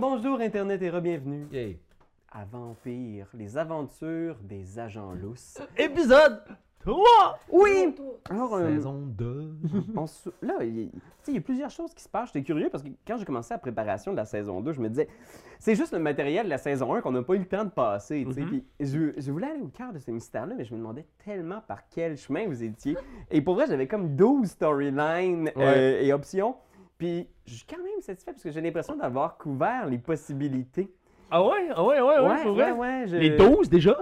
bonjour Internet et re-bienvenue Yay. à Vampire, les aventures des agents lousses. Épisode 3! Oui! Alors, euh, Saison 2. on se- là, il y, a- tu sais, il y a plusieurs choses qui se passent. J'étais curieux parce que quand j'ai commencé la préparation de la saison 2, je me disais, c'est juste le matériel de la saison 1 qu'on n'a pas eu le temps de passer. tu sais. Mhm. Puis je, je voulais aller au cœur de ce mystère-là, mais je me demandais tellement par quel chemin vous étiez. Et pour vrai, j'avais comme 12 storylines euh, et options. Puis je suis quand même satisfait parce que j'ai l'impression d'avoir couvert les possibilités. Ah ouais? Ah ouais, ouais, ouais, pour vrai? ouais. je- Les 12 déjà?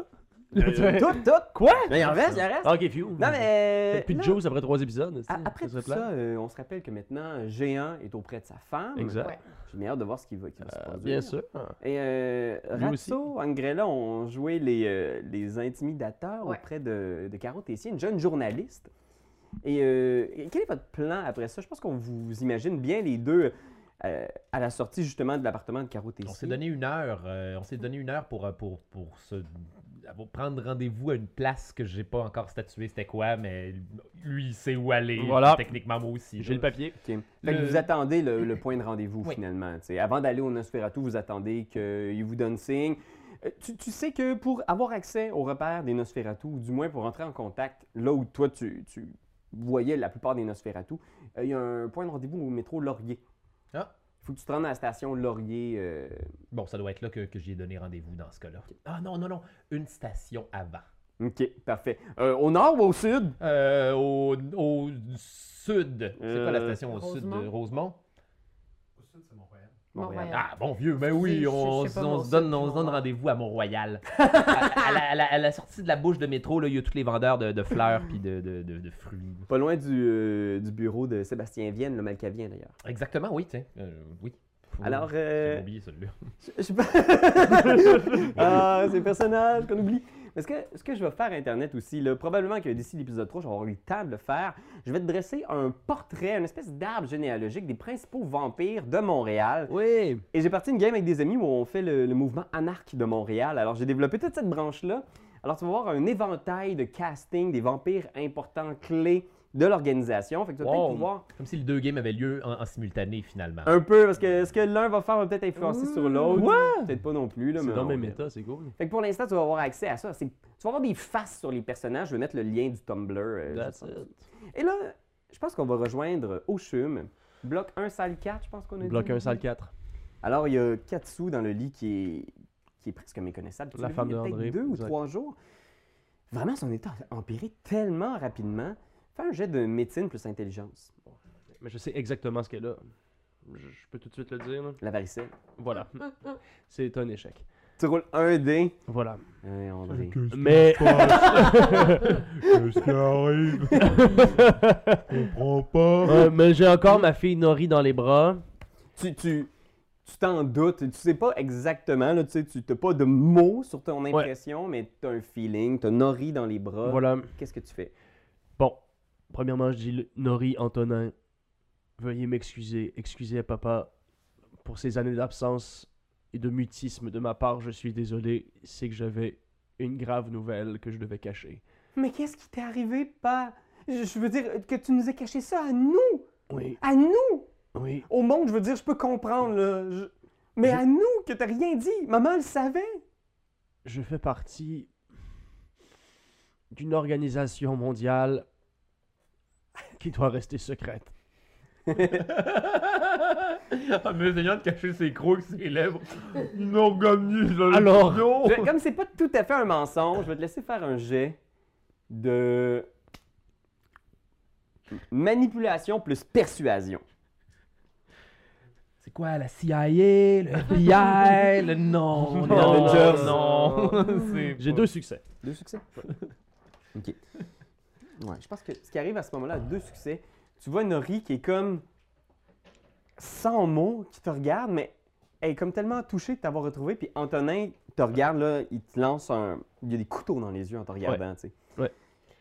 Euh, Tout, tout. Quoi? Mais il en reste, il en reste. Ah, ok, few. Non, mais. Plus de là, Joes après trois épisodes. Après ça tout ça, euh, on se rappelle que maintenant, Géant est auprès de sa femme. Exact. Ouais. J'ai bien hâte de voir ce qui va, qui va se Euh, produire. bien sûr. Et euh. Ratso, Angrella ont joué les, euh, les intimidateurs Ouais. auprès de, de Caro Tessier, une jeune journaliste. Et euh, quel est votre plan après ça? Je pense qu'on vous imagine bien les deux euh, à la sortie justement de l'appartement de Caro Tessier. On s'est donné une heure. euh, on s'est donné une heure pour, pour, pour, se, pour prendre rendez-vous à une place que j'ai pas encore statué c'était quoi, mais lui, il sait où aller. Voilà. Techniquement, moi aussi. J'ai le papier. OK. Fait que Le- vous attendez le, le point de rendez-vous Oui. finalement. tu sais. Avant d'aller au Nosferatu, vous attendez qu'il vous donne signe. Tu, tu sais que pour avoir accès aux repères des Nosferatu, ou du moins pour entrer en contact là où toi tu, tu voyais la plupart des Nosferatu, euh, il y a un point de rendez-vous au métro Laurier. Ah. Il faut que tu te rendes à la station Laurier. euh, Bon, ça doit être là que, que j'y ai donné rendez-vous dans ce cas-là. Ah non, non, non. Une station avant. OK, parfait. Euh, au nord ou au sud? Euh, au, au sud. C'est quoi la Euh, station au sud de Rosemont. Rosemont? Montréal. Ah, bon vieux, ben oui, Je- je- on, se donne, on se donne mon- rendez-vous à Mont-Royal. à, à la, à la- à la sortie de la bouche de métro, là, il y a tous les vendeurs de, de fleurs puis de, de- de- de fruits. Pas loin du, euh, du bureau de Sébastien Vienne, le Malcavien d'ailleurs. Exactement, oui, tiens. euh, oui. Alors, euh, J'ai oublié celui-là. Je sais pas. ah, ces personnages qu'on oublie. Mais ce que, ce que je vais faire Internet aussi, là, probablement que d'ici l'épisode 3, je vais avoir eu le temps de le faire. Je vais te dresser un portrait, une espèce d'arbre généalogique des principaux vampires de Montréal. Oui. Et j'ai parti une game avec des amis où on fait le, le mouvement anarque de Montréal. Alors j'ai développé toute cette branche-là. Alors tu vas voir un éventail de casting des vampires importants, clés de l'organisation. Fait que tu vas Wow. peut-être pouvoir Comme si les deux games avaient lieu en, en simultané, finalement. un peu, parce que ce que l'un va faire va peut-être influencer sur l'autre. Peut-être pas non plus. Là, C'est mais dans mes méta, c'est cool. Fait que pour l'instant, tu vas avoir accès à ça. Tu vas avoir des faces sur les personnages. Je vais mettre le lien du Tumblr. euh, That's it. Et là, je pense qu'on va rejoindre Oshum. Bloc 1, salle 4, je pense qu'on a dit. Bloc 1, salle 4. Alors, il y a Katsu dans le lit qui est, qui est presque méconnaissable. La femme il y a de André, deux ou exact. trois jours. Vraiment, son état a empiré tellement rapidement. Fais un jet de médecine plus intelligence. Mais je sais exactement ce qu'elle a. Je, je peux tout de suite le dire. là. La varicelle. Voilà. C'est un échec. Tu roules un dé. Voilà. Hein, André. Mais. Qu'est-ce qui arrive? Je comprends pas. Mais j'ai encore ma fille Nori dans les bras. tu tu tu t'en doutes, tu sais pas exactement, là, tu sais, tu n'as pas de mots sur ton impression, mais tu as un feeling, tu as Nori dans les bras. Voilà. Qu'est-ce que tu fais? Premièrement, je dis Nori Antonin. Veuillez m'excuser. Excusez à papa pour ces années d'absence et de mutisme de ma part. Je suis désolé. C'est que j'avais une grave nouvelle que je devais cacher. Mais qu'est-ce qui t'est arrivé, pas? Je, veux dire, que tu nous aies caché ça à nous! Oui. À nous! Oui. Au monde, je veux dire, je peux comprendre, là. je- Mais Je- à nous, que t'as rien dit! Maman le savait! Je fais partie d'une organisation mondiale qui doit rester secrète. en essayant de cacher ses crocs et ses lèvres. Une organisation. Alors, Je- comme c'est pas tout à fait un mensonge, je vais te laisser faire un jet de manipulation plus persuasion. C'est quoi, la CIA, le FBI, le non, Non, non. C'est J'ai deux succès. Deux succès? OK. Ouais, je pense que ce qui arrive à ce moment-là, deux succès, tu vois Nori qui est comme sans mots, qui te regarde, mais elle est comme tellement touchée de t'avoir retrouvé, puis Antonin te regarde, là, il te lance un... Il y a des couteaux dans les yeux en te regardant, tu sais. Ouais.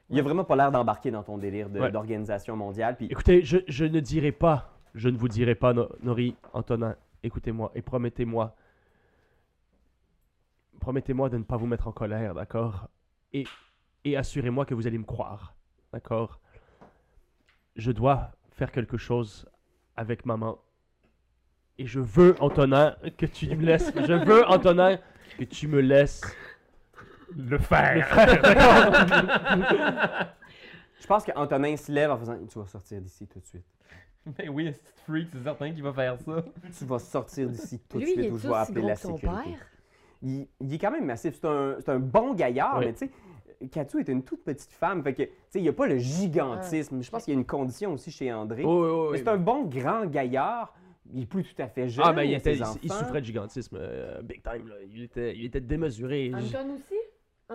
Il a vraiment pas l'air d'embarquer dans ton délire d'organisation mondiale, puis Écoutez, je, je ne dirai pas, je ne vous dirai pas, No- Nori, Antonin, écoutez-moi et promettez-moi, promettez-moi de ne pas vous mettre en colère, d'accord? Et, et assurez-moi que vous allez me croire, d'accord Je dois faire quelque chose avec maman Et je veux, Antonin, que tu me laisses. Je veux, Antonin, que tu me laisses Le le faire. D'accord? Je pense qu'Antonin se lève en faisant Tu vas sortir d'ici tout de suite. Mais oui, c'est freak, c'est certain qu'il va faire ça. Tu vas sortir d'ici tout de il suite est ou je vais appeler la sécurité. père. Il, il est quand même massif. C'est un, bon gaillard, Oui. mais tu sais, Katsu est une toute petite femme. Fait que, tu sais, il n'y a pas le gigantisme. Je pense qu'il y a une condition aussi chez André. Oh, oh, oh, Mais c'est un bon grand gaillard. Il est plus tout à fait jeune. Ah, ben il, a était, ses il, il enfants. souffrait de gigantisme, euh, big time. Là. Il, était, il était démesuré. Anton aussi?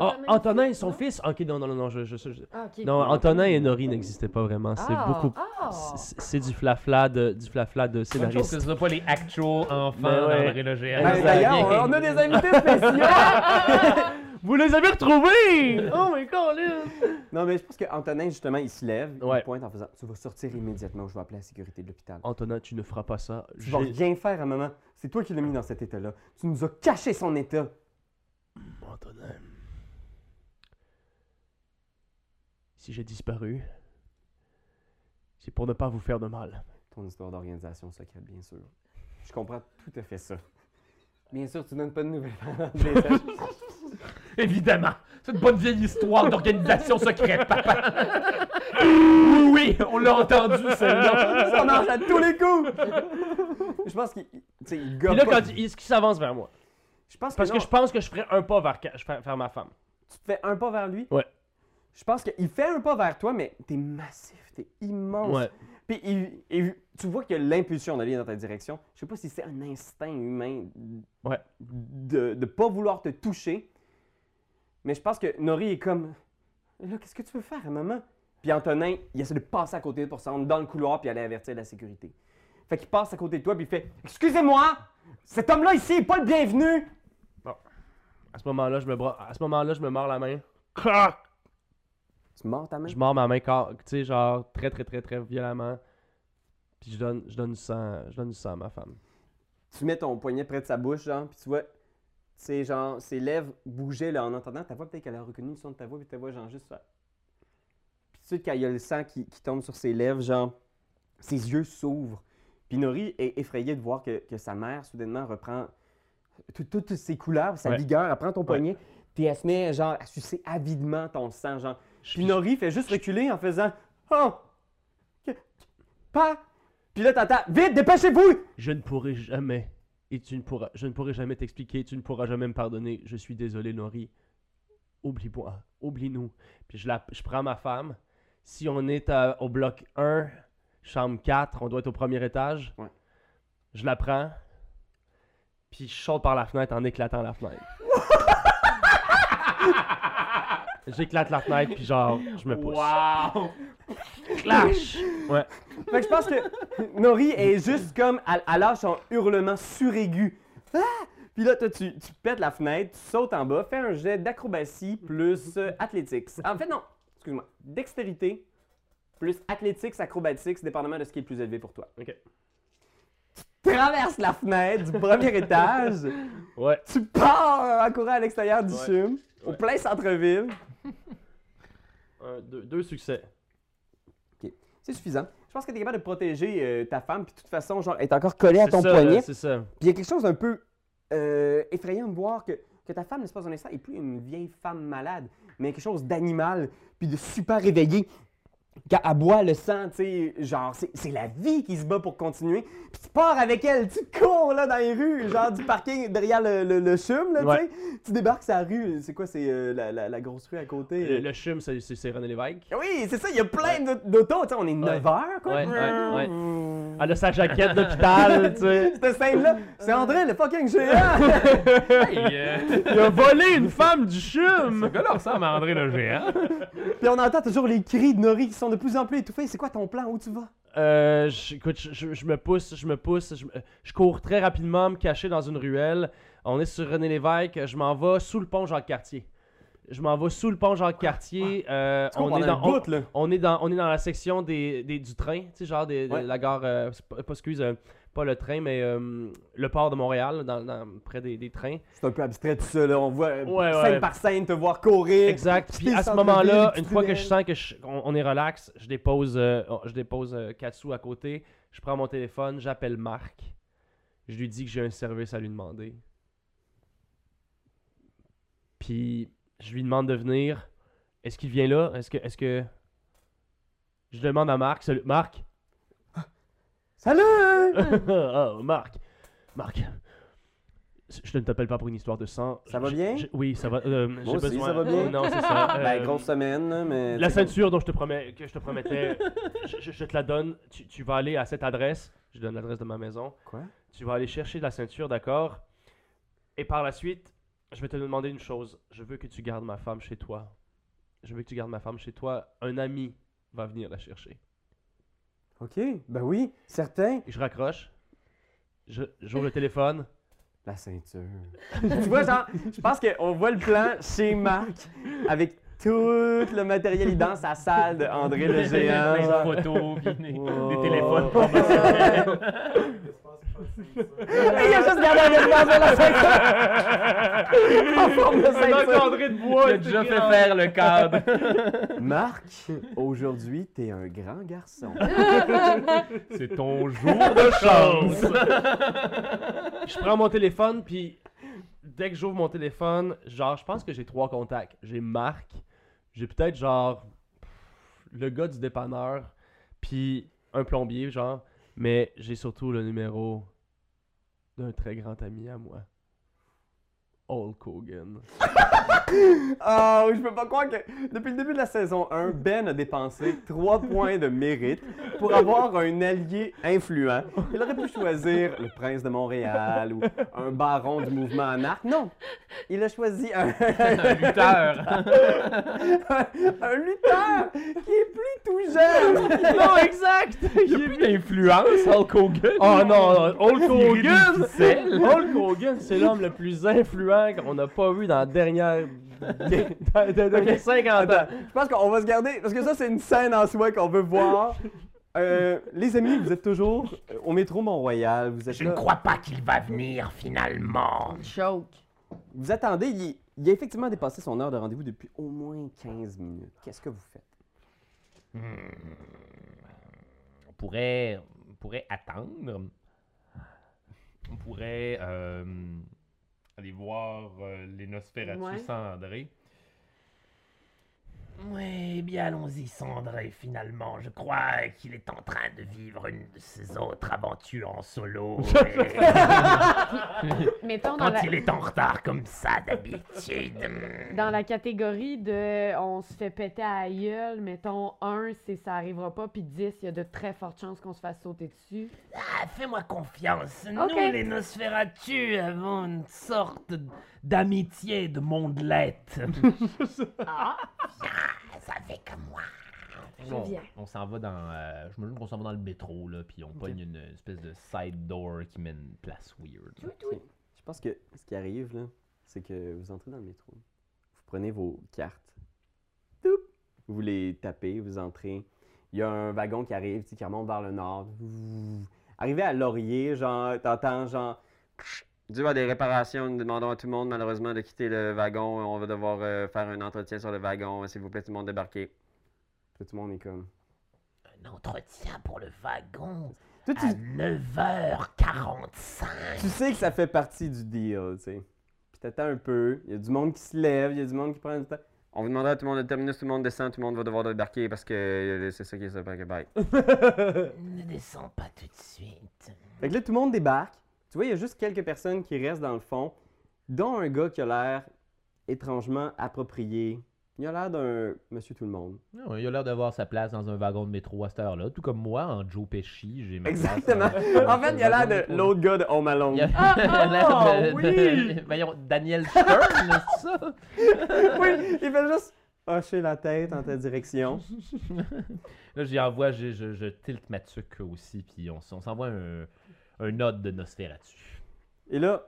Ah, Antonin et son Non? fils? Ok, non, non, non, non, je, je, je- Ah, non Antonin et Nori n'existaient pas vraiment. C'est Ah, beaucoup. ah. c'est- du flafla de, du flafla de scénariste. ce soit pas les actual enfants Ben ouais. d'André le. Ben. D'ailleurs, on, on a des invités spéciaux. Vous les avez retrouvés Oh my god, non, mais je pense qu'Antonin, justement, il se lève. Ouais. Il pointe en faisant Tu vas sortir immédiatement ou je vais appeler la sécurité de l'hôpital. Antonin, tu ne feras pas ça. Tu vas rien faire à maman. C'est toi qui l'as mis dans cet état-là. Tu nous as caché son état. Antonin. Si j'ai disparu, c'est pour ne pas vous faire de mal. Ton histoire d'organisation secrète, bien sûr. Je comprends tout à fait ça. Bien sûr, tu donnes pas de nouvelles. Évidemment. C'est une bonne vieille histoire d'organisation secrète, papa. oui, oui, on l'a entendu, celle-là. ça marche à tous les coups! je pense qu'il. Tu sais, il Puis gobe là, pas. quand il, est-ce qu'il s'avance vers moi Je pense Parce que, je pense que je ferais un pas vers, vers ma femme. tu te fais un pas vers lui? Ouais. Je pense qu'il fait un pas vers toi, mais t'es massif, t'es immense. Ouais. Puis il- il- tu vois qu'il y a l'impulsion d'aller dans ta direction. Je sais pas si c'est un instinct humain Ouais. de ne pas vouloir te toucher. Mais je pense que Nori est comme Là, qu'est-ce que tu veux faire, maman? Puis Antonin, il essaie de passer à côté pour se rendre dans le couloir puis aller avertir la sécurité. Fait qu'il passe à côté de toi puis il fait Excusez-moi! Cet homme-là ici est pas le bienvenu! À ce moment-là, je me bra- à ce moment-là, je me mords la main. Tu mords ta main? Je mords ma main, car- tu sais, genre très très très très violemment. Puis je donne, je donne du sang, je donne du sang à ma femme. tu mets ton poignet près de sa bouche, genre, puis tu vois, c'est genre, ses lèvres bougeaient là, en entendant ta voix, peut-être qu'elle a reconnu le son de ta voix, puis ta voix, genre, juste. Puis tout de suite, quand il y a le sang qui, qui tombe sur ses lèvres, genre, ses yeux s'ouvrent. Puis Nori est effrayé de voir que, que sa mère, soudainement, reprend tout- toutes ses couleurs, sa Ouais. vigueur, elle prend ton poignet, puis elle se met, genre, à sucer avidement ton sang, genre. Puis Nori fait juste reculer en faisant Oh! Pas! Puis là, t'entends Vite, dépêchez-vous! Je ne pourrai jamais, et tu ne pourras, je ne pourrai jamais t'expliquer, tu ne pourras jamais me pardonner. Je suis désolé, Nori. Oublie-moi, oublie-nous. Puis je, la, je prends ma femme. Si on est à- au bloc 1, chambre 4, on doit être au premier étage. Ouais. Je la prends. Puis je saute par la fenêtre en éclatant la fenêtre. J'éclate la fenêtre, puis genre, je me pousse. Wow! Clash! Ouais. Fait que je pense que Nori est juste comme, elle, elle lâche son hurlement suraigu. Ah! Puis là, toi, tu, tu pètes la fenêtre, tu sautes en bas, fais un jet d'acrobatie plus euh, athletics. En fait, non, excuse-moi, dextérité plus athletics, acrobatics, dépendamment de ce qui est le plus élevé pour toi. Ok. Tu traverses la fenêtre du premier étage, Ouais. tu pars en courant à l'extérieur du Ouais. chum, au plein centre-ville. Un, deux, deux succès. C'est suffisant. Je pense que tu es capable de protéger euh, ta femme, puis de toute façon, genre, elle est encore collée à ton ça, poignet. C'est ça. Puis il y a quelque chose d'un peu euh, effrayant de voir que, que ta femme, n'est-ce un instant, est plus une vieille femme malade, mais quelque chose d'animal, puis de super réveillé. Quand elle boit le sang, tu sais, genre, c'est c'est la vie qui se bat pour continuer. Puis tu pars avec elle, tu cours là dans les rues, genre du parking derrière le, le, le chum, là, Ouais. tu sais. Tu débarques la rue, c'est quoi, c'est euh, la, la- la grosse rue à côté? Le, le chum, c'est René Lévesque. Oui, c'est ça, il y a plein d'aut- d'autos, tu sais, on est 9 heures, quoi. Ouais, ouais, ouais. Elle a sa jaquette d'hôpital, tu sais. Cette scène-là, c'est André, le fucking géant! Hey, euh, Il a volé une femme du ce chum! gars-là ressemble à André le géant. Puis on entend toujours les cris de Nori qui sont de plus en plus étouffés. C'est quoi ton plan? Où tu vas? Euh, je- écoute, je, je- je me pousse, je me pousse, je, me- je cours très rapidement, me cacher dans une ruelle. On est sur René Lévesque, je m'en vais sous le pont Jacques-Cartier. Je m'en vais sous le pont Jacques-Cartier. euh, Tu cours on, est dans, un on, bout, là. on est dans, on est dans la section des, des- du train, tu sais, genre des- de la gare, euh, pas, pas- excuse, euh, pas le train, mais euh, le port de Montréal, dans, dans- près des, des trains. C'est un peu abstrait tout ça, là. On voit euh, Ouais, scène ouais. par scène te voir courir. Exact. Puis à ce moment-là, une fois que je sens que je- on est relax, je dépose, euh, je dépose euh, Katsu à côté. Je prends mon téléphone, j'appelle Marc. Je lui dis que j'ai un service à lui demander. Puis je lui demande de venir. Est-ce qu'il vient là? Est-ce que. Est-ce que. Je demande à Marc. Salut, Marc! Salut! oh, Marc! Marc! Je ne t'appelle pas pour une histoire de sang. Ça va bien? je- oui, ça va. euh, Moi aussi, besoin- ça va bien. Non, c'est ça. Ben, euh, grosse semaine, mais. La ceinture dont je te promets, que je te promettais, je, je- je te la donne. Tu, tu vas aller à cette adresse. Je donne l'adresse de ma maison. Quoi? Tu vas aller chercher la ceinture, d'accord? Et par la suite, je vais te demander une chose. Je veux que tu gardes ma femme chez toi. Je veux que tu gardes ma femme chez toi. Un ami va venir la chercher. Ok, ben oui, certain. Et je raccroche. Je, j'ouvre le téléphone. La ceinture. tu vois, genre, je pense qu'on voit le plan chez Marc avec tout le matériel. Dans sa salle de André le géant. Plein genre. de photos, puis des, Wow. des téléphones promotionnels. Il a juste gardé un espace de la ceinture. en forme de ceinture. de Il a déjà fait faire le cadre. Marc, aujourd'hui, t'es un grand garçon. C'est ton jour de chance. Je prends mon téléphone, puis dès que j'ouvre mon téléphone, genre, je pense que j'ai trois contacts. J'ai Marc, j'ai peut-être genre le gars du dépanneur, puis un plombier, genre, mais j'ai surtout le numéro d'un très grand ami à moi. Hulk Hogan. Oh, je peux pas croire que depuis le début de la saison 1, Ben a dépensé 3 points de mérite pour avoir un allié influent. Il aurait pu choisir le prince de Montréal ou un baron du mouvement anarque. Non, il a choisi un, Un lutteur. un lutteur qui est plus tout jeune. non, exact! Il y a plus d'influence, Hulk Hogan. Oh non, Hulk Hogan! Hulk Hogan, c'est l'homme le plus influent qu'on n'a pas vu dans la dernière. dans- dans- depuis 50 ans. Attends, je pense qu'on va se garder, parce que ça, c'est une scène en soi qu'on veut voir. Euh, les amis, vous êtes toujours euh, au métro Mont-Royal. Vous êtes Je là. ne crois pas qu'il va venir finalement. Choke. Vous attendez, il, il a effectivement dépassé son heure de rendez-vous depuis au moins 15 minutes. Qu'est-ce que vous faites? On pourrait, on pourrait attendre. On pourrait euh, aller voir euh, les Nosferatu Ouais. sans Oui, bien allons-y, Cendré, finalement. Je crois qu'il est en train de vivre une de ses autres aventures en solo. et Mettons dans Quand la, il est en retard comme ça, d'habitude. hmm, dans la catégorie de on se fait péter à la gueule, mettons 1, c'est ça arrivera pas, puis 10, il y a de très fortes chances qu'on se fasse sauter dessus. Ah, fais-moi confiance. Ok. Nous, les Nosferatu, avons une sorte d'amitié de mondelette. ah, comme moi. Je on, viens. on s'en va dans. euh, je me qu'on s'en va dans le métro, là, puis on pogne une espèce de side door qui mène une place weird. Je pense que ce qui arrive, là, c'est que vous entrez dans le métro. Vous prenez vos cartes. Vous les tapez, vous entrez. Il y a un wagon qui arrive, tu sais, qui remonte vers le nord. Arrivé à Laurier, genre, t'entends genre. Dû à des réparations, nous demandons à tout le monde malheureusement de quitter le wagon. On va devoir euh, faire un entretien sur le wagon. S'il vous plaît, tout le monde débarquer. Puis tout le monde est comme. Un entretien pour le wagon Toi, tu, à 9h45. tu sais que ça fait partie du deal, tu sais. Puis t'attends un peu, il y a du monde qui se lève, il y a du monde qui prend du temps. On vous demandera à tout le monde de terminer, tout le monde descend, tout le monde va devoir débarquer parce que euh, c'est ça qui est ça, bye. bye. Ne descends pas tout de suite. Fait que là, tout le monde débarque. Tu vois, il y a juste quelques personnes qui restent dans le fond, dont un gars qui a l'air étrangement approprié. Il a l'air d'un monsieur tout le monde. Non, il a l'air d'avoir sa place dans un wagon de métro à cette heure-là. Tout comme moi, en Joe Pesci, j'ai ma Exactement. En fait, il a l'air de l'autre gars de Home Alone. Il a, il a l'air de, oui! de- Voyons, Daniel Stern, c'est ça? oui, il fait juste hocher la tête en ta direction. Là, j'y envoie, je, je, je tilte ma tuque aussi, puis on s'envoie un, un note de Nosferatu. Et là,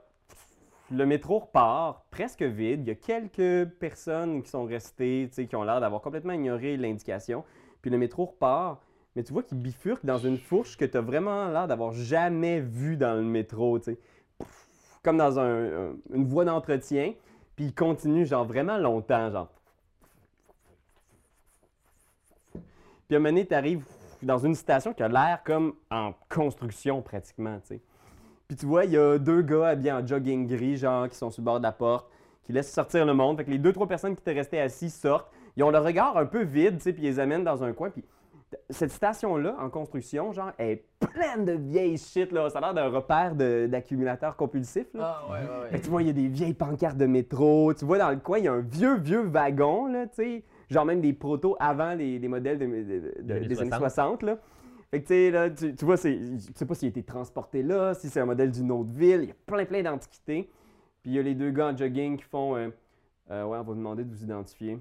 le métro repart presque vide. Il y a quelques personnes qui sont restées, qui ont l'air d'avoir complètement ignoré l'indication. Puis le métro repart, mais tu vois qu'il bifurque dans une fourche que tu as vraiment l'air d'avoir jamais vue dans le métro, Comme dans un- un- une voie d'entretien. Puis il continue, genre, vraiment longtemps, genre. Puis à un moment donné, tu arrives dans une station qui a l'air comme en construction pratiquement, tu sais. Puis tu vois, il y a deux gars habillés en jogging gris, genre, qui sont sur le bord de la porte, qui laissent sortir le monde. Fait que les deux, trois personnes qui étaient restées assis sortent. Ils ont le regard un peu vide, tu sais, puis ils les amènent dans un coin. Puis cette station-là, en construction, genre, elle est pleine de vieilles shit, là. Ça a l'air d'un repère d'accumulateurs compulsifs, là. Ah, ouais, ouais, Fait que tu vois, il y a des vieilles pancartes de métro. Tu vois, dans le coin, il y a un vieux, vieux wagon, là, tu sais. Genre même des protos avant les, les modèles de- de- de- Des années des années 60. 60, là. Fait que, tu sais, là, tu, tu vois, c'est- je sais pas s'il a été transporté là, si c'est un modèle d'une autre ville. Il y a plein, plein d'antiquités. Puis il y a les deux gars en jogging qui font... euh, euh, ouais, on va vous demander de vous identifier.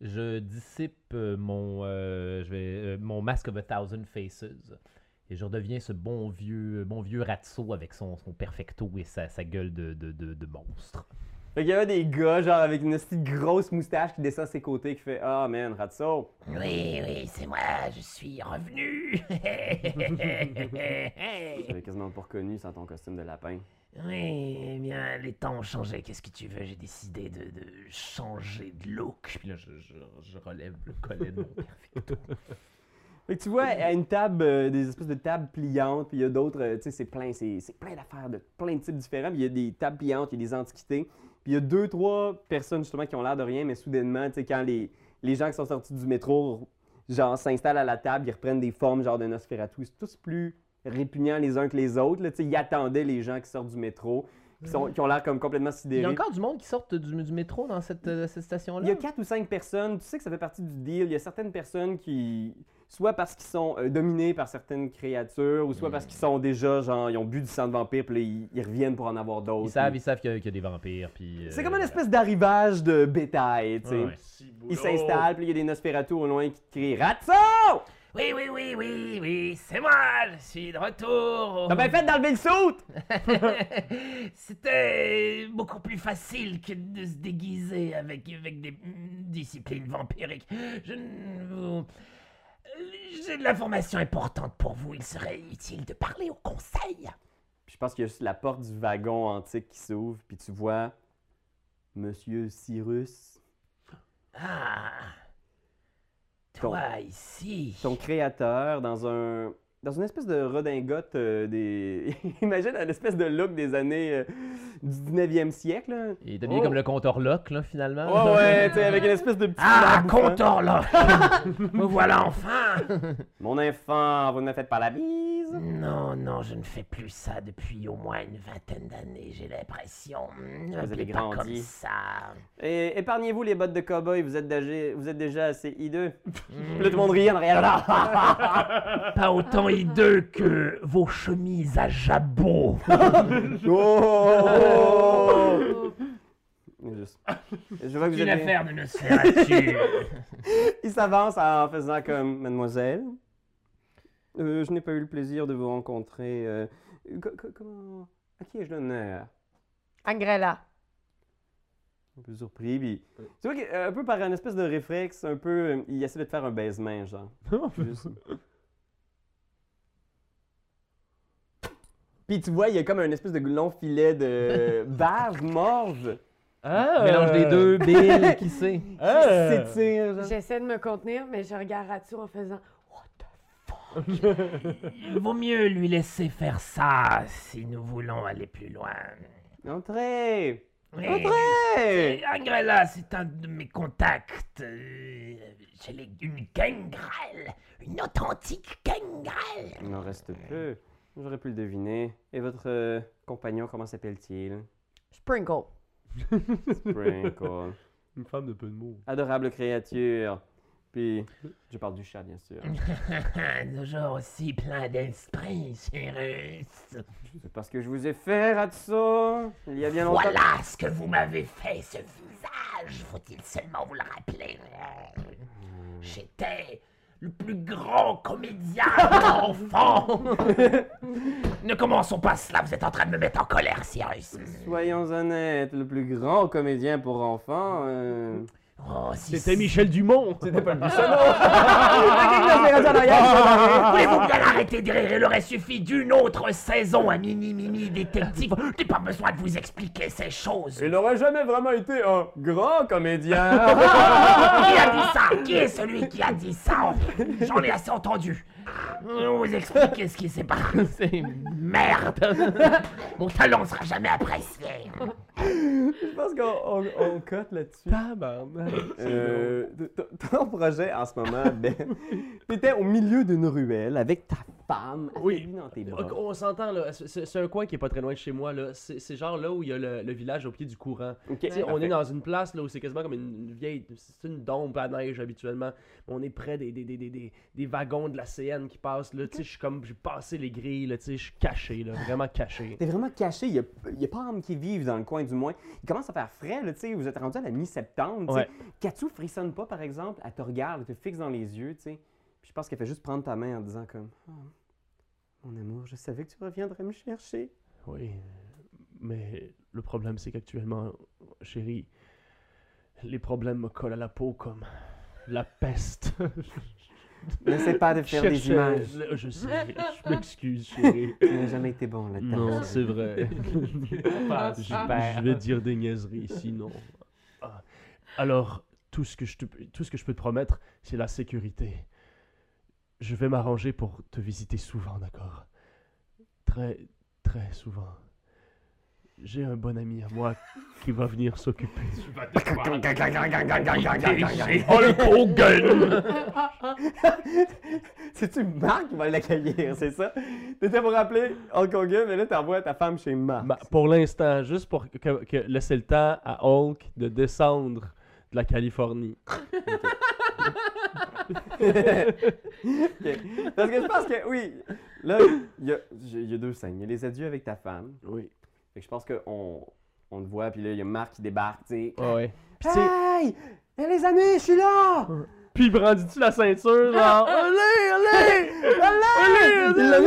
Je dissipe euh, mon, euh, je vais, euh, mon Mask of a Thousand Faces et je redeviens ce bon vieux, bon vieux Ratso avec son, son perfecto et sa, sa gueule de, de, de, de monstre. Fait qu'il y a des gars, genre, avec une petite grosse moustache qui descend à ses côtés, qui fait « Ah, man, Ratso! Oui, oui, c'est moi, je suis revenu. J'avais quasiment pas reconnu sans ton costume de lapin. oui, eh bien, les temps ont changé. Qu'est-ce que tu veux? J'ai décidé de, de changer de look. Puis là, je, je, je relève le collet de mon perfecto. Fait que tu vois, à une table, euh, des espèces de tables pliantes, puis il y a d'autres, euh, tu sais, c'est plein, c'est c'est plein d'affaires de plein de types différents. Puis il y a des tables pliantes, il y a des antiquités. Puis il y a deux, trois personnes justement qui ont l'air de rien, mais soudainement, tu sais, quand les, les gens qui sont sortis du métro, genre, s'installent à la table, ils reprennent des formes, genre de Nosferatu. C'est tous plus répugnants les uns que les autres. Là, tu sais, ils attendaient les gens qui sortent du métro, qui, sont, qui ont l'air comme complètement Il y sidérés. a encore du monde qui sort du, du métro dans cette, euh, cette Il station-là? y a quatre ou cinq personnes, tu sais que ça fait partie du deal. Il y a certaines personnes qui, soit parce qu'ils sont euh, dominés par certaines créatures, ou soit parce qu'ils sont déjà, genre, ils ont bu du sang de vampire, puis là, ils, ils reviennent pour en avoir d'autres. Ils savent, ils savent qu'il y, a- qu'il y a des vampires. Puis, C'est euh, comme une espèce d'arrivage de bétail, tu sais. Ouais. Ils s'installent, puis il y a des Nosferatu au loin qui te crient « Ratso! Oui, oui, oui, oui, oui, c'est moi, je suis de retour. T'as bien fait d'enlever le soute! C'était beaucoup plus facile que de se déguiser avec, avec des mm, disciplines vampiriques. Je ne vous... J'ai de l'information importante pour vous. Il serait utile de parler au conseil. Puis je pense qu'il y a juste la porte du wagon antique qui s'ouvre, puis tu vois Monsieur Cyrus, Ah. Toi, ici. ton créateur, dans un dans une espèce de redingote euh, des. Imagine une espèce de look des années euh, du 19e siècle. là. Il est devenu Oh. comme le compteur Locke, là, finalement. Ouais, ouais, tu sais, avec une espèce de petit. Ah, compteur là Me voilà enfin Mon enfant, vous ne me faites pas la bise. Non, non, je ne fais plus ça depuis au moins une vingtaine d'années, j'ai l'impression. Vous avez N'appelez pas comme grandi. ça. Et épargnez-vous les bottes de cow-boy, vous êtes déjà, vous êtes déjà assez hideux. Là, tout le monde rit en. Pas autant hideux que vos chemises à jabot. oh! Juste. Je vois que vous Une affaire de Nosferatu. Il s'avance en faisant comme Mademoiselle. euh, je n'ai pas eu le plaisir de vous rencontrer. euh, co- co- comment. À qui ai-je l'honneur? Angrella. Un peu surpris. Puis, tu vois, que, euh, un peu par un espèce de réflexe, un peu. il essaie de te faire un baisement, genre. Juste. Puis tu vois, il y a comme un espèce de long filet de bave morve Ah! Mélange des deux, Bill, qui sait? qui Ah! s'étire, genre. J'essaie de me contenir, mais je regarde Ratsu en faisant Il vaut mieux lui laisser faire ça si nous voulons aller plus loin. Entrez Oui. Entrez Angrella, c'est un de mes contacts. euh, J'ai les- une gangrel. Une authentique gangrel. Il m'en reste peu. J'aurais pu le deviner. Et votre euh, compagnon, comment s'appelle-t-il? Sprinkle. Sprinkle. Une femme de peu de mots. Adorable créature. Puis, je parle du chat, bien sûr. Toujours aussi plein d'esprit, Cyrus. C'est parce que je vous ai fait, Ratso. Il y a bien longtemps. Voilà ce que vous m'avez fait, ce visage. Faut-il seulement vous le rappeler? J'étais le plus grand comédien d'enfant. ne commençons pas cela, vous êtes en train de me mettre en colère, Cyrus. Soyons honnêtes, le plus grand comédien pour enfants. euh, Oh, si C'était Michel Dumont! C'était pas le Voulez-vous bien arrêter de rire Il aurait suffi d'une autre saison à Mini Mini Détective. Je n'ai pas besoin de vous expliquer ces choses. Il n'aurait jamais vraiment été un grand comédien. Qui a dit ça? Qui est celui qui a dit ça? J'en ai assez entendu. Vous expliquez ce qui s'est passé merde Mon talent sera jamais apprécié Je pense qu'on on, on cut là-dessus. Tabarnak. Euh, ton projet en ce moment, Ben, t'étais au milieu d'une ruelle avec ta Oui. affaiblie dans tes bras. Ok, On s'entend là, c'est- un coin qui est pas très loin de chez moi là. C'est genre là où il y a le, le village au pied du courant. On est dans une place là où c'est quasiment comme une, une vieille, c'est une dombe à neige habituellement. On est près des, des, des, des, des, des wagons de la CN qui passent là. Tu sais, je suis comme, j'ai passé les grilles là. Tu sais, je suis caché là, vraiment caché. T'es vraiment caché, il y a, il y a pas d'hommes qui vivent dans le coin du moins. Il commence à faire frais, là, tu sais, vous êtes rendu à la mi-septembre. Ouais. Katsu frissonne pas, par exemple, elle te regarde, elle te fixe dans les yeux, tu sais. Puis je pense qu'elle fait juste prendre ta main en disant comme Ah, Mon amour, je savais que tu reviendrais me chercher. Oui, mais le problème c'est qu'actuellement, chérie, les problèmes me collent à la peau comme la peste. N'essaie pas de faire des images. Je sais, je m'excuse, chérie. Tu n'as jamais été bon là-dedans. Non, c'est vrai. Pas je, vais dire des niaiseries, sinon. Ah. Alors, tout ce, que je te, tout ce que je peux te promettre, c'est la sécurité. Je vais m'arranger pour te visiter souvent, d'accord? Très, très souvent. J'ai un bon ami à moi qui va venir s'occuper. Hulk Hogan C'est-tu Marc qui va l'accueillir, c'est ça? T'étais pour rappeler Hulk Hogan, mais là, t'envoies ta femme chez Marc. Ma- pour l'instant, juste pour que, que laisser le temps à Hulk de descendre de la Californie. Ok. Parce que je pense que, oui, là, il y a, il y a deux scènes. Il y a les adieux avec ta femme. Oui. Fait que je pense qu'on on te voit, puis là, il y a Marc qui débarque, tu sais. Ouais. Puis sais, Hey! Hey, les amis, je suis là! puis brandis-tu la ceinture, genre, allez, allez! Allez! Il l'a mis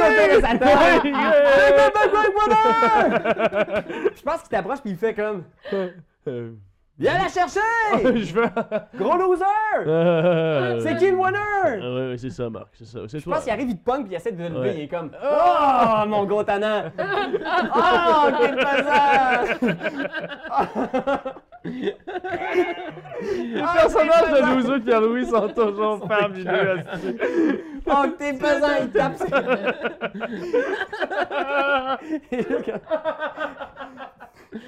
Brother! Je pense qu'il t'approche, puis il fait comme Euh, Viens la chercher! je veux. Gros loser! Euh, C'est qui le winner? Ah ouais, ouais, c'est ça, Marc, c'est ça. C'est Je toi. pense qu'il arrive, il te pogne, puis il essaie de te lever. Ouais. Il est comme Oh, mon gros tannant! Oh, quel pesant! Les personnages de Loser Pierre-Louis sont toujours fabuleux. esti. Oh, que t'es pesant! Il tape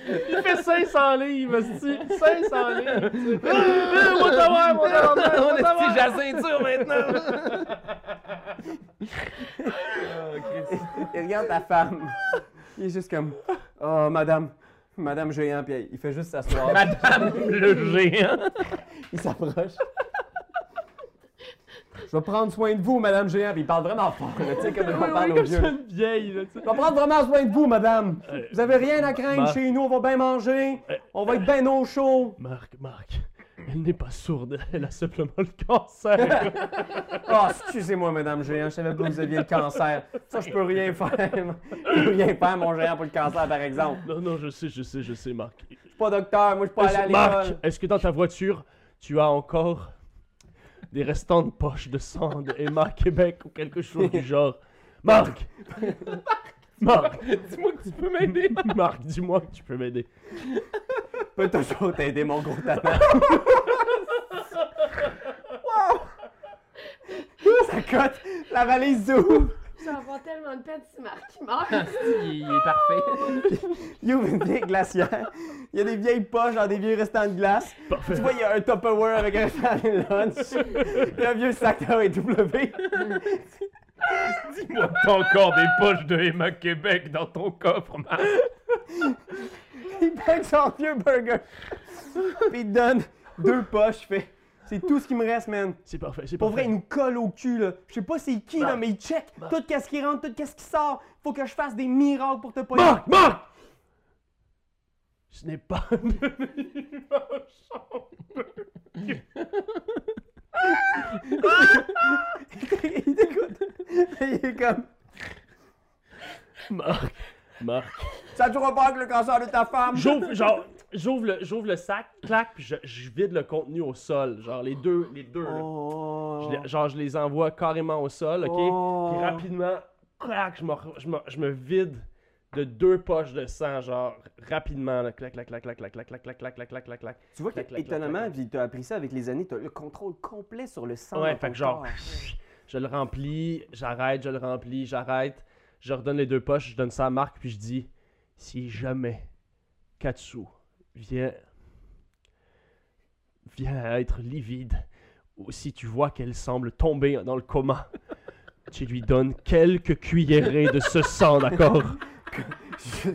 Il fait 500 livres, esti. 500 livres. Euh, Moi, t'avoir, moi, On est la ceinture maintenant. Il regarde ta femme. Il est juste comme Oh, madame, madame géant, puis il fait juste s'asseoir. Madame le géant. Il s'approche. Je vais prendre soin de vous, madame géant, puis il parle vraiment fort, tu sais, comme on parle oui, aux comme vieux. vieille, là. Je vais prendre vraiment soin de vous, madame. Euh, Vous avez rien à craindre Marc. chez nous, on va bien manger. Euh, On va être bien au chaud. Marc, Marc, elle n'est pas sourde, elle a simplement le cancer. Oh, excusez-moi, madame géant, je savais pas que vous aviez le cancer. Ça, je peux rien faire. Je peux rien faire, mon géant, pour le cancer, par exemple. non, non, je sais, je sais, je sais, Marc. Je suis pas docteur, moi, je suis pas allé à Marc, l'école. est-ce que dans ta voiture, tu as encore des restants de poches de sang de Emma Québec ou quelque chose du genre Marc Marc Dis-moi que tu peux m'aider. Marc, dis-moi que tu peux m'aider. Peut toujours t'aider, mon gros tannant. wow! Ça cote, la valise s'ouvre. Je vais avoir tellement de peine si Marc il meurt. Il, il est parfait. Il ouvre une vieille glacière. Il y a des vieilles poches dans des vieux restants de glace. Parfait. Tu vois, il y a un Tupperware avec un de lunch. Il y a un vieux sac AEW. Dis-moi que t'as encore des poches de Emma Québec dans ton coffre, Marc. Il prend son vieux burger. Puis il te donne deux poches. Fait C'est tout ce qui me reste, man. C'est parfait, c'est Pour parfait. vrai, il nous colle au cul, là. Je sais pas c'est qui, là, mais il check tout ce qui rentre, tout ce qui sort. Faut que je fasse des miracles pour te pogner. Marc, Marc Ce n'est pas il t'écoute. Il est comme Marc, Marc. Ça te pas avec le cancer de ta femme. J'ouvre, genre, j'ouvre le, j'ouvre le sac, clac, puis je, je vide le contenu au sol. Genre, les deux, les deux, là. Oh. Je les- genre, je les envoie carrément au sol, ok? Oh. Puis rapidement, clac, je me, je, me, je me vide de deux poches de sang, genre, rapidement, là. Clac, clac, clac, clac, clac, clac, clac, clac, clac, clac, clac, clac, clac. Tu vois que, Clac, clac, clac, étonnamment, clac, puis t'as appris ça avec les années, t'as le contrôle complet sur le sang. Ouais, fait que genre, je le remplis, j'arrête, je le remplis, j'arrête. Je redonne les deux poches, je donne ça à Marc, puis je dis si jamais Katsu vient à être livide, ou si tu vois qu'elle semble tomber dans le coma, tu lui donnes quelques cuillerées de ce sang, d'accord?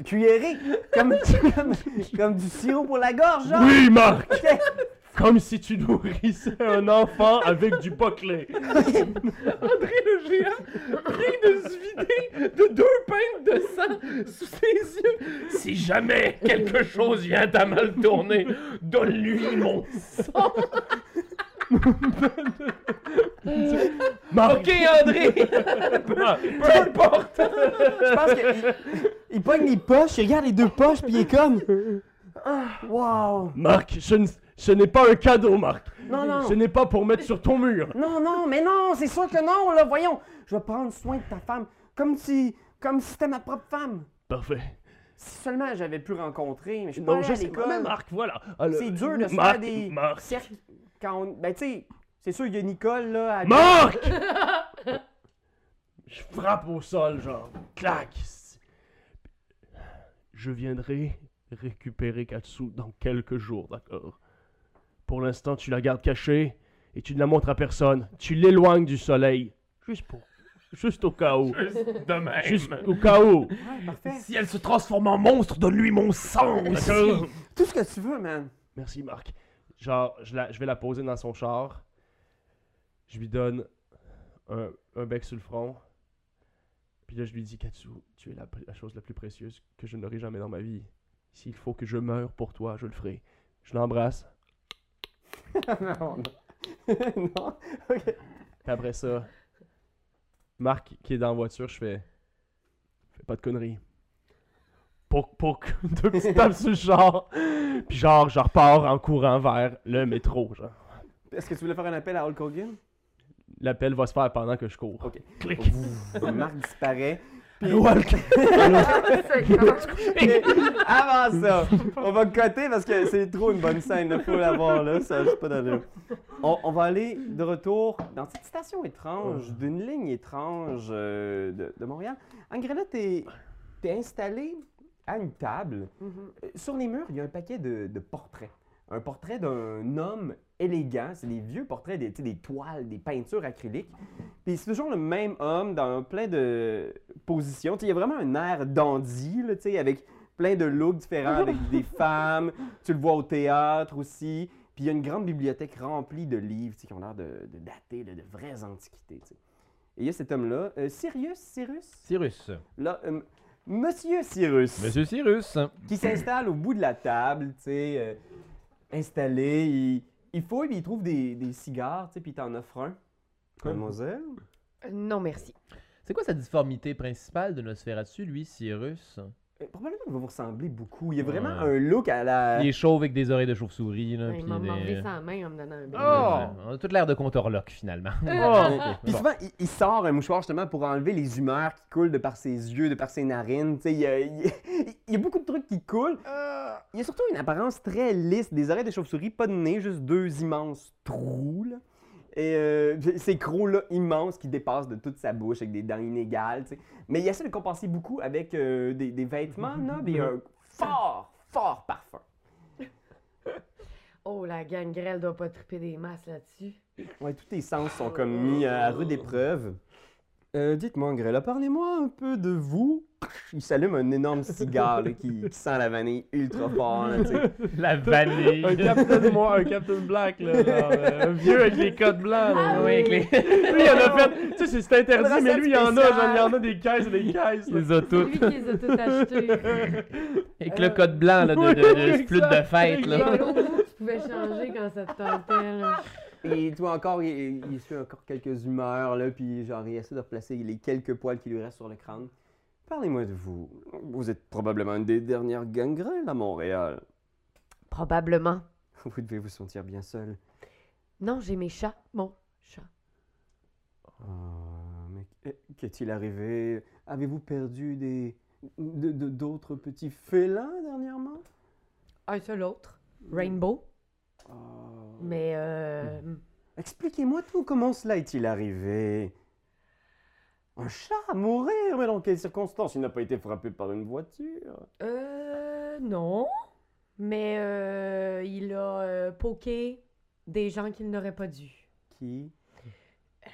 Cuillerée, comme, comme, comme du sirop pour la gorge, genre? Oui, Marc. Comme si tu nourrissais un enfant avec du boclé. André le géant vient de se vider de deux pintes de sang sous ses yeux. Si jamais quelque chose vient à mal tourner, donne-lui mon sang. Marc, Ok, André. Peu importe. Je pense qu'il il pogne les poches, il regarde les deux poches, puis il est comme. Ah, wow. Marc, ce, n- ce n'est pas un cadeau, Marc. Non, non. Ce n'est pas pour mettre sur ton mur. Non, non, mais non, c'est sûr que non, là, voyons. Je vais prendre soin de ta femme, comme si, comme si c'était ma propre femme. Parfait. Si seulement j'avais pu rencontrer, mais je suis pas Non, allé je à l'école. Marc, voilà. Alors, C'est dur de se Marc, faire des Marc, cercles quand on... Ben, tu sais, c'est sûr, il y a Nicole, là, à... Marc! Je frappe au sol, genre. Clac! Je viendrai récupérer Katsu dans quelques jours, d'accord? Pour l'instant, tu la gardes cachée et tu ne la montres à personne. Tu l'éloignes du soleil. Juste pour. Juste au cas où. De même. Juste au cas où. Ouais. Si elle se transforme en monstre, donne-lui mon sang aussi. Tout ce que tu veux, man. Merci, Marc. Genre, je, la- je vais la poser dans son char. Je lui donne un, un bec sur le front. Puis là, je lui dis, Katsu, tu es la, la chose la plus précieuse que je n'aurai jamais dans ma vie. S'il faut que je meure pour toi, je le ferai. Je l'embrasse. Non, non. non? Ok. Puis après ça, Marc, qui est dans la voiture, je fais, fais pas de conneries. Poc, poc, deux petites tapes sur le char. Puis genre, je repars en courant vers le métro, genre. Est-ce que tu voulais faire un appel à Hulk Hogan? L'appel va se faire pendant que je cours. Ok. Clic. Marc disparaît. Puis... Avant ça, on va coter parce que c'est trop une bonne scène, il faut l'avoir là, ça n'a pas d'allure. On, on va aller de retour dans cette station étrange, d'une ligne étrange euh, de, de Montréal. Angrella, t'es es installé à une table. Mhm. Euh, Sur les murs, il y a un paquet de, de portraits. Un portrait d'un homme élégant, c'est des vieux portraits, des, toiles, des peintures acryliques. Puis c'est toujours le même homme dans plein de positions. Tu sais, il y a vraiment un air dandy, là, avec plein de looks différents, avec des femmes. Tu le vois au théâtre aussi. Puis il y a une grande bibliothèque remplie de livres qui ont l'air de, de dater, de vraies antiquités. Et il y a cet homme-là, euh, Sirius, Cyrus? Cyrus. Là, euh, Monsieur Cyrus Monsieur Cyrus. qui s'installe au bout de la table, tu sais, euh, installé. Il, il fouille, puis il trouve des, des cigares, tu sais, puis il t'en offre un. Mademoiselle? Euh, Non, merci. C'est quoi sa difformité principale de Nosferatu, lui, Cyrus? Euh, Probablement qu'il va vous ressembler beaucoup. Il y a vraiment Ouais. un look à la... Il est chauve avec des oreilles de chauve-souris. Là, il m'a demandé sa main en me donnant un bec. Oh! On a toute l'air de Contorlock, finalement. Oh! Puis souvent, il, il sort un mouchoir justement pour enlever les humeurs qui coulent de par ses yeux, de par ses narines. Tu sais, il y a, il y a- il y a beaucoup de trucs qui coulent. Il y a surtout une apparence très lisse, des oreilles de chauve-souris, pas de nez, juste deux immenses trous. Là. Et euh, ces crocs-là immenses qui dépassent de toute sa bouche avec des dents inégales. Mais il essaie de compenser beaucoup avec euh, des, des vêtements nobles et un fort, fort parfum. Oh, la gangrelle doit pas triper des masses là-dessus. Ouais, tous tes sens sont comme mis à rude épreuve. Euh, Dites-moi, Grella, parlez-moi un peu de vous. Il s'allume un énorme cigare là, qui, qui sent la vanille ultra fort. là. La vanille. Un Captain Moi, un Captain Black, là. genre, euh, un vieux avec les codes blancs, là. Oui, avec les... Lui, il en a fait. Tu sais, c'est- interdit, mais lui, il en a, genre, il y en a des caisses et des caisses. Il là. les a C'est toutes. lui qui les a toutes achetées. Avec le code blanc là, de, de, de de fête. Les Là. tu pouvais changer quand ça te tentait. Là. Et toi encore, il, il suit encore quelques humeurs, là, puis genre, il essaie de replacer les quelques poils qui lui restent sur le crâne. Parlez-moi de vous. Vous êtes probablement une des dernières gangrèles à Montréal. Probablement. Vous devez vous sentir bien seul. Non, j'ai mes chats. Mon chat. Ah, mais qu- qu'est-il arrivé? Avez-vous perdu des de- de- d'autres petits félins dernièrement? Un seul autre. Rainbow. Mais euh, Expliquez-moi tout, comment cela est-il arrivé? Un chat mourir Mais dans quelles circonstances? Il n'a pas été frappé par une voiture? Euh, non. Mais euh, il a euh, poké des gens qu'il n'aurait pas dû. Qui? Euh,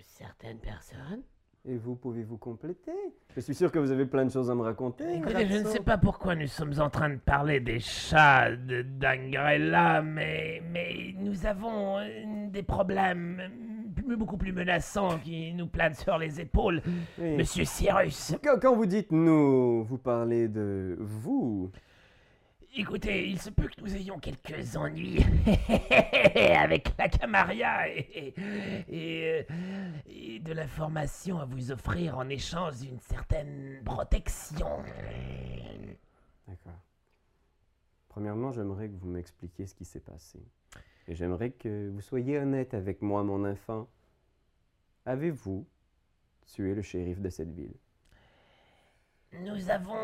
certaines personnes. Et vous, pouvez-vous compléter Je suis sûr que vous avez plein de choses à me raconter. Écoutez, je ne sais pas pourquoi nous sommes en train de parler des chats de d'Angrella, mais, mais nous avons euh, des problèmes euh, beaucoup plus menaçants qui nous planent sur les épaules. Oui. Monsieur Cyrus, Quand, quand vous dites nous, vous parlez de vous. Écoutez, il se peut que nous ayons quelques ennuis avec la Camaria et, euh, et de l'information à vous offrir en échange d'une certaine protection. D'accord. Premièrement, j'aimerais que vous m'expliquiez ce qui s'est passé. Et j'aimerais que vous soyez honnête avec moi, mon enfant. Avez-vous tué le shérif de cette ville? Nous avons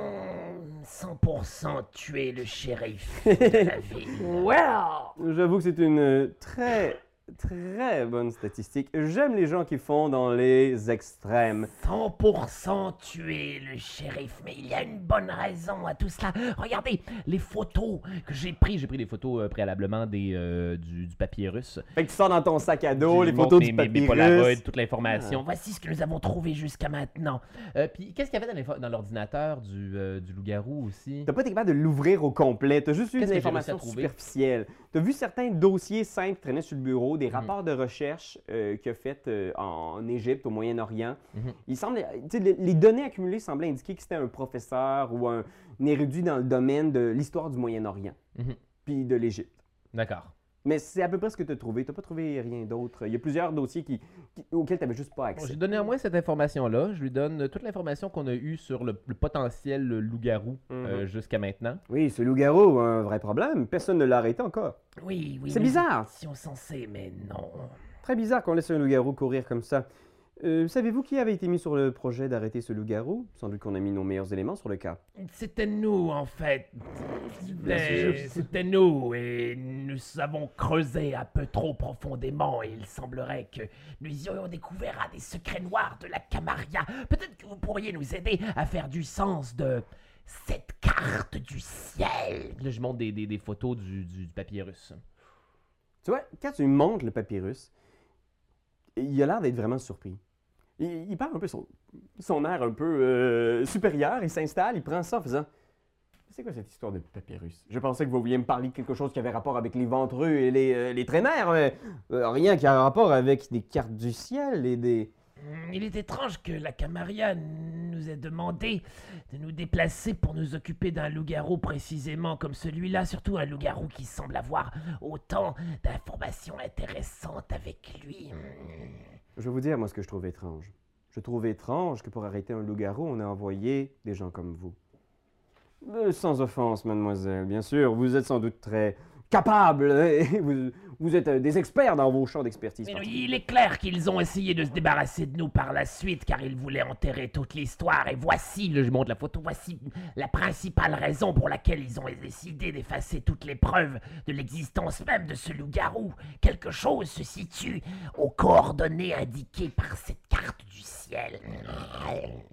100% tué le shérif de la ville. Well! J'avoue que c'est une très, très bonne statistique. J'aime les gens qui font dans les extrêmes. 100% tué le shérif, mais il y a une bonne raison à tout cela. Regardez les photos que j'ai prises. J'ai pris des photos euh, préalablement des, euh, du, du papier russe. Fait que tu sors dans ton sac à dos, les photos mes, du mes- mes papier Polaroid, russe. toute l'information. Voici ce que nous avons trouvé jusqu'à maintenant. Euh, puis qu'est-ce qu'il y avait dans l'ordinateur du, du loup-garou aussi? T'as pas été capable de l'ouvrir au complet. T'as juste eu des informations superficielles. T'as vu certains dossiers simples traînaient sur le bureau, des Mhm. rapports de recherche euh, qu'il a fait euh, en Égypte, au Moyen-Orient. Mhm. Il semble, les, les données accumulées semblaient indiquer que c'était un professeur ou un, un érudit dans le domaine de l'histoire du Moyen-Orient, Mhm. puis de l'Égypte. D'accord. Mais c'est à peu près ce que tu as trouvé. Tu pas trouvé rien d'autre. Il y a plusieurs dossiers qui, qui- auxquels tu n'avais juste pas Bon, accès. J'ai donné à moi cette information-là. Je lui donne toute l'information qu'on a eue sur le, le potentiel loup-garou euh, Mhm. jusqu'à maintenant. Oui, ce loup-garou a un vrai problème. Personne ne l'a arrêté encore. Oui, oui. C'est bizarre. étions censés, mais non. Très bizarre qu'on laisse un loup-garou courir comme ça. Euh, Savez-vous qui avait été mis sur le projet d'arrêter ce loup-garou? Sans doute qu'on a mis nos meilleurs éléments sur le cas. C'était nous, en fait. C'était nous, et nous avons creusé un peu trop profondément, et il semblerait que nous y aurions découvert un des secrets noirs de la Camarilla. Peut-être que vous pourriez nous aider à faire du sens de cette carte du ciel. Là, je montre des, des- des photos du, du- russe. Tu vois, quand tu montres le papyrus, il a l'air d'être vraiment surpris. Il, il un peu son, air un peu euh, supérieur, il s'installe, il prend ça en faisant C'est quoi cette histoire de papyrus Je pensais que vous vouliez me parler de quelque chose qui avait rapport avec les ventreux et les, euh, les traîneurs, mais euh, rien qui a rapport avec des cartes du ciel et des. Hmm, Il est étrange que la Camarilla nous ait demandé de nous déplacer pour nous occuper d'un loup-garou précisément comme celui-là, surtout un loup-garou qui semble avoir autant d'informations intéressantes avec lui. Je vais vous dire, moi, ce que je trouve étrange. Je trouve étrange que pour arrêter un loup-garou, on ait envoyé des gens comme vous. Euh, sans offense, mademoiselle, bien sûr, vous êtes sans doute très capable. vous, vous êtes euh, des experts dans vos champs d'expertise. Mais il est clair qu'ils ont essayé de se débarrasser de nous par la suite car ils voulaient enterrer toute l'histoire et voici, Là, je montre la photo. voici la principale raison pour laquelle ils ont décidé d'effacer toutes les preuves de l'existence même de ce loup-garou. Quelque chose se situe aux coordonnées indiquées par cette carte du ciel.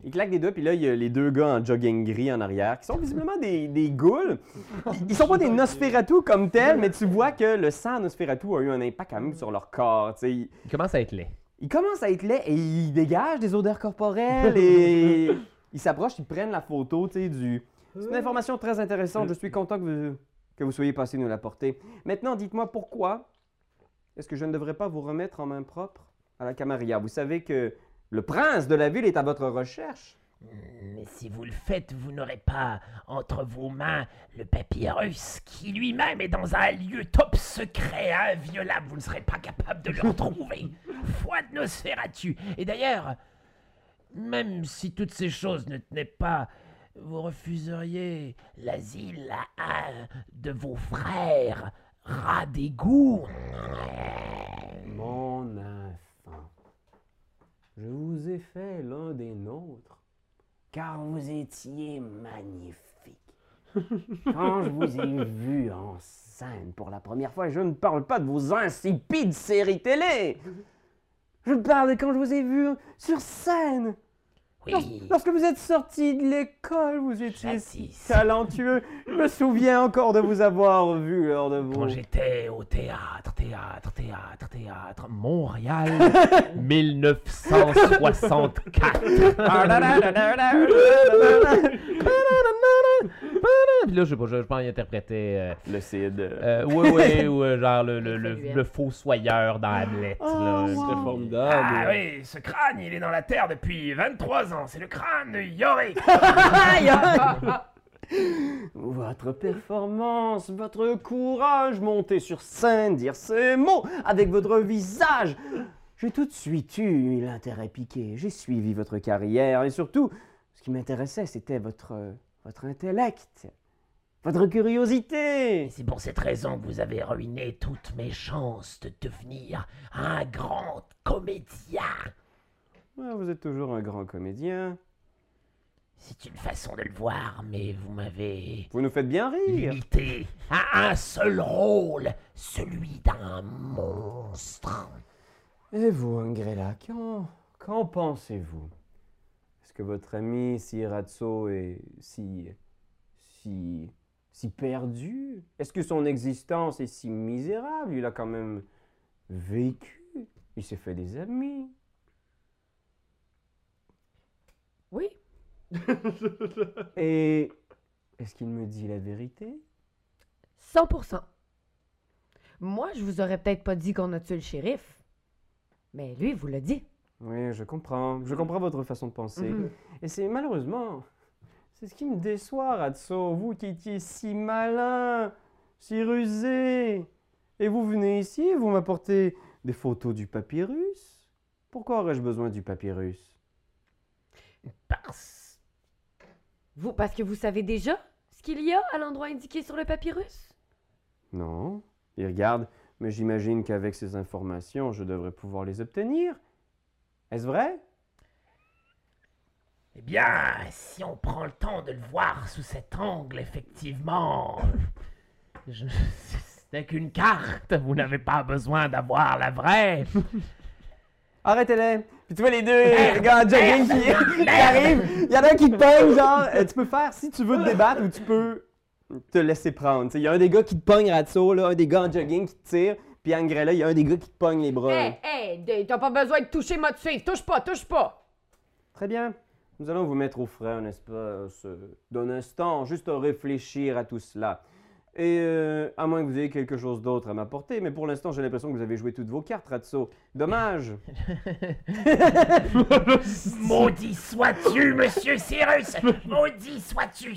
Il claque des doigts, puis là, il y a les deux gars en jogging gris en arrière, qui sont visiblement des, des ghouls. Ils, ils sont pas des Nosferatu comme tels, mais tu vois que le sang Nosferatu a eu un impact quand même sur leur corps. tu sais. Ils, Il commence à être laid. ils commencent à être laids et ils dégagent des odeurs corporelles et ils s'approchent, ils prennent la photo, du... C'est une information très intéressante, je suis content que vous, que vous soyez passé nous l'apporter. Maintenant, dites-moi pourquoi est-ce que je ne devrais pas vous remettre en main propre à la Camarilla? Vous savez que le prince de la ville est à votre recherche. Mais si vous le faites, vous n'aurez pas entre vos mains le papyrus qui lui-même est dans un lieu top secret, inviolable. Vous ne serez pas capable de le retrouver. Foi de Nosferatu. Et d'ailleurs, même si toutes ces choses ne tenaient pas, vous refuseriez l'asile à un de vos frères, rat d'égout. Mon enfant, je vous ai fait l'un des nôtres, car vous étiez magnifique. Quand je vous ai vu en scène pour la première fois, je ne parle pas de vos insipides séries télé. Je parle de quand je vous ai vu sur scène. Lors- Oui. Lorsque vous êtes sorti de l'école, vous étiez Jadis. talentueux. Je me souviens encore de vous avoir vu lors de vos... Quand j'étais au théâtre, théâtre, théâtre, théâtre, Montréal, 1964. Puis là, je sais pas, je, je pense qu'il interprétait. Euh, Le Cid. euh, ouais, ouais, ou euh, genre le, le, le, le fossoyeur dans Hamlet. là. C'était Ah formidable. oui, ce crâne, il est dans la terre depuis 23 ans. C'est le crâne de Yorick. Votre performance, votre courage, monter sur scène, dire ces mots avec votre visage. J'ai tout de suite eu l'intérêt piqué. J'ai suivi votre carrière et surtout, ce qui m'intéressait, c'était votre, votre intellect, votre curiosité. C'est pour cette raison que vous avez ruiné toutes mes chances de devenir un grand comédien. Vous êtes toujours un grand comédien. C'est une façon de le voir, mais vous m'avez Vous nous faites bien rire. limité à un seul rôle, celui d'un monstre. Et vous, Angrella, qu'en, qu'en pensez-vous? Est-ce que votre ami Sirazzo est si. si. si perdu Est-ce que son existence est si misérable? Il a quand même vécu. Il s'est fait des amis. Oui. Et. est-ce qu'il me dit la vérité? 100%. Moi, je vous aurais peut-être pas dit qu'on a tué le shérif. Mais lui, il vous l'a dit. Oui, je comprends. Je comprends votre façon de penser. Mhm. Et c'est malheureusement, c'est ce qui me déçoit, Ratso. Vous qui étiez si malin, si rusé. Et vous venez ici et vous m'apportez des photos du papyrus? Pourquoi aurais-je besoin du papyrus? Parce. Vous, parce que vous savez déjà ce qu'il y a à l'endroit indiqué sur le papyrus? Non. Et regarde, mais j'imagine qu'avec ces informations, je devrais pouvoir les obtenir. Est-ce vrai? Eh bien, si on prend le temps de le voir sous cet angle, effectivement. Je... Ce n'est qu'une carte, vous n'avez pas besoin d'avoir la vraie. Arrêtez-les! Puis tu vois les deux gars en jogging qui, qui arrivent. Il y en a un qui te pogne, genre, euh, tu peux faire, si tu veux te débattre, ou tu peux te laisser prendre. Il y a un des gars qui te pogne Ratso, là, un des gars en jogging qui te tire, puis Angrella, il y a un des gars qui te pogne les bras. Hé, hé, t'as pas besoin de toucher, moi de suivre. Touche pas, touche pas. Très bien. Nous allons vous mettre au frais un espace euh, d'un instant, juste à réfléchir à tout cela. Et euh, à moins que vous ayez quelque chose d'autre à m'apporter, mais pour l'instant, j'ai l'impression que vous avez joué toutes vos cartes, Ratso. Dommage. Maudit sois-tu, monsieur Cyrus Maudit sois-tu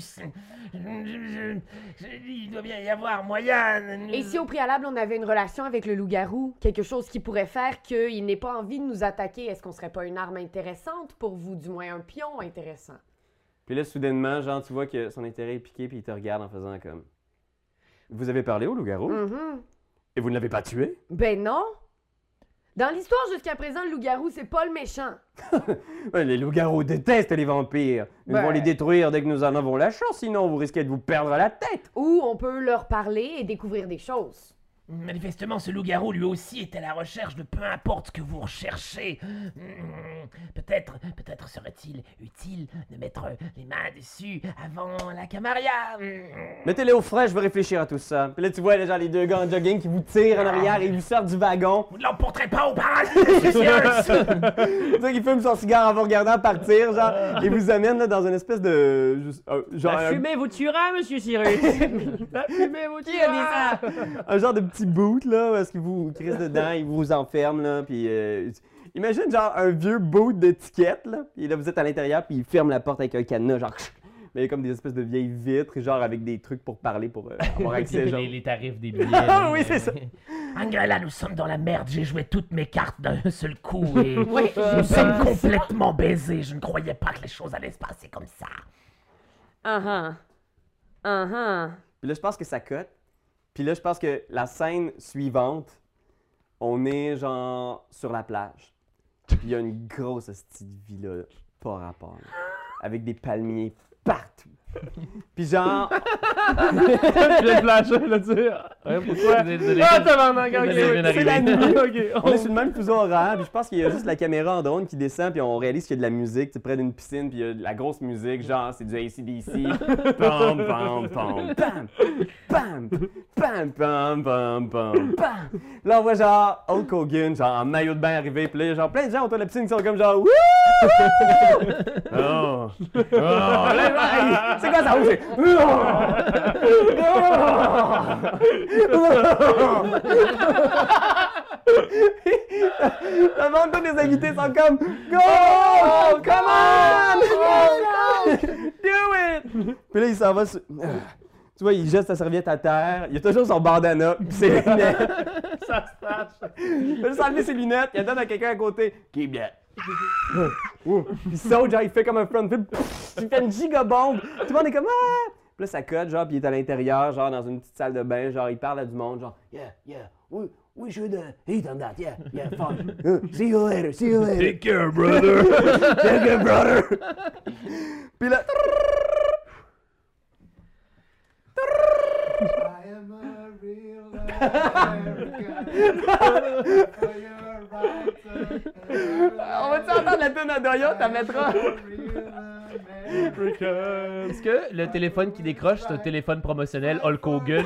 Il doit bien y avoir moyen. Et si au préalable, on avait une relation avec le loup-garou, quelque chose qui pourrait faire qu'il n'ait pas envie de nous attaquer, est-ce qu'on serait pas une arme intéressante pour vous, du moins un pion intéressant? Puis là, soudainement, genre, tu vois que son intérêt est piqué, puis il te regarde en faisant comme. Vous avez parlé au loup-garou Mhm. et vous ne l'avez pas tué? Ben non. Dans l'histoire jusqu'à présent, le loup-garou, c'est pas le méchant. Les loups-garous détestent les vampires. Ils Ben. les détruire dès que nous en avons la chance, sinon vous risquez de vous perdre la tête. Ou on peut leur parler et découvrir des choses. Manifestement, ce loup-garou lui aussi est à la recherche de peu importe ce que vous recherchez. Hmm, Peut-être, peut-être serait-il utile de mettre les mains dessus avant la Camaria. Hmm. Mettez-les au frais, je vais réfléchir à tout ça. Puis là, tu vois les gens, les deux gars en jogging qui vous tirent en arrière et ils vous sortent du wagon. Vous ne l'emporterez pas au paradis, monsieur Cyrus Tu sais qu'il fume son cigare en vous regardant partir, genre, et vous amène là, dans une espèce de. juste, euh, genre, La fumée vous tuera, monsieur Cyrus. La fumée vous Qui a dit tuera. ça? un genre de petit boot, là, parce qu'il vous crisse dedans, il vous enferme, là, puis... euh, imagine, genre, un vieux boot d'étiquette, là, puis là, vous êtes à l'intérieur, puis il ferme la porte avec un cadenas, genre... Mais il y a comme des espèces de vieilles vitres, genre, avec des trucs pour parler, pour euh, avoir accès, genre... les, les tarifs des billets. Ah oui, c'est ça. Angela, nous sommes dans la merde. J'ai joué toutes mes cartes d'un seul coup et Ouais, nous sommes complètement baisés. Je ne croyais pas que les choses allaient se passer comme ça. Ah ah. Ah ah. Puis là, je pense que ça cote. Puis là, je pense que la scène suivante, on est, genre, sur la plage. Puis il y a une grosse de villa, pas rapport, là, avec des palmiers partout. Puis genre, Je vais te flasher, là, tu sais. Ouais, pourquoi? Ah, tabarnak, ok. C'est la nuit. Ok, On est sur le même fuseau horaire, puis je pense qu'il y a juste la caméra en drone qui descend, puis on réalise qu'il y a de la musique, tu près d'une piscine, puis il y a de la grosse musique, genre c'est du ACDC. Pam, pam, pam, pam, pam, pam, pam, pam, pam, pam. Là, on voit genre Hulk Hogan, genre en maillot de bain arrivé, puis là, genre plein de gens autour de la piscine qui sont comme genre Wouh! Oh! Oh! Ça? Oh, c'est- Le monde, tous les invités sont comme Go! Come on! Do it! Puis là, il s'en va sur... Tu vois, il jette sa serviette à terre. Il a toujours son bandana pis ses lunettes. Ça se tâche. Il a juste enlevé ses lunettes. Il donne à quelqu'un à côté. Keep that. Puis il saute, genre, il fait comme un front flip. Il fait une gigabombe. Tout le monde est comme Ah! Puis là, ça cote, genre, puis il est à l'intérieur, genre, dans une petite salle de bain. Genre, il parle à du monde, genre, Yeah, yeah, we, we should uh, eat on that. Yeah, yeah, fine. Uh, see you later, see you later. Take care, brother. Take care, brother. Puis là, I am a real American. On va-tu entendre la tune à Doyo? T'as mettra. Est-ce que le téléphone qui décroche, c'est un téléphone promotionnel Hulk Hogan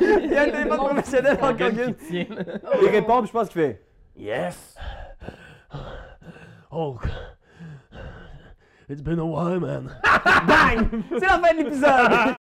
Il y a un téléphone professionnel en Hogan Hogan. qui tient? Il répond, puis je pense qu'il fait Yes. Hulk. It's been a while, man. Bang! C'est la fin de l'épisode.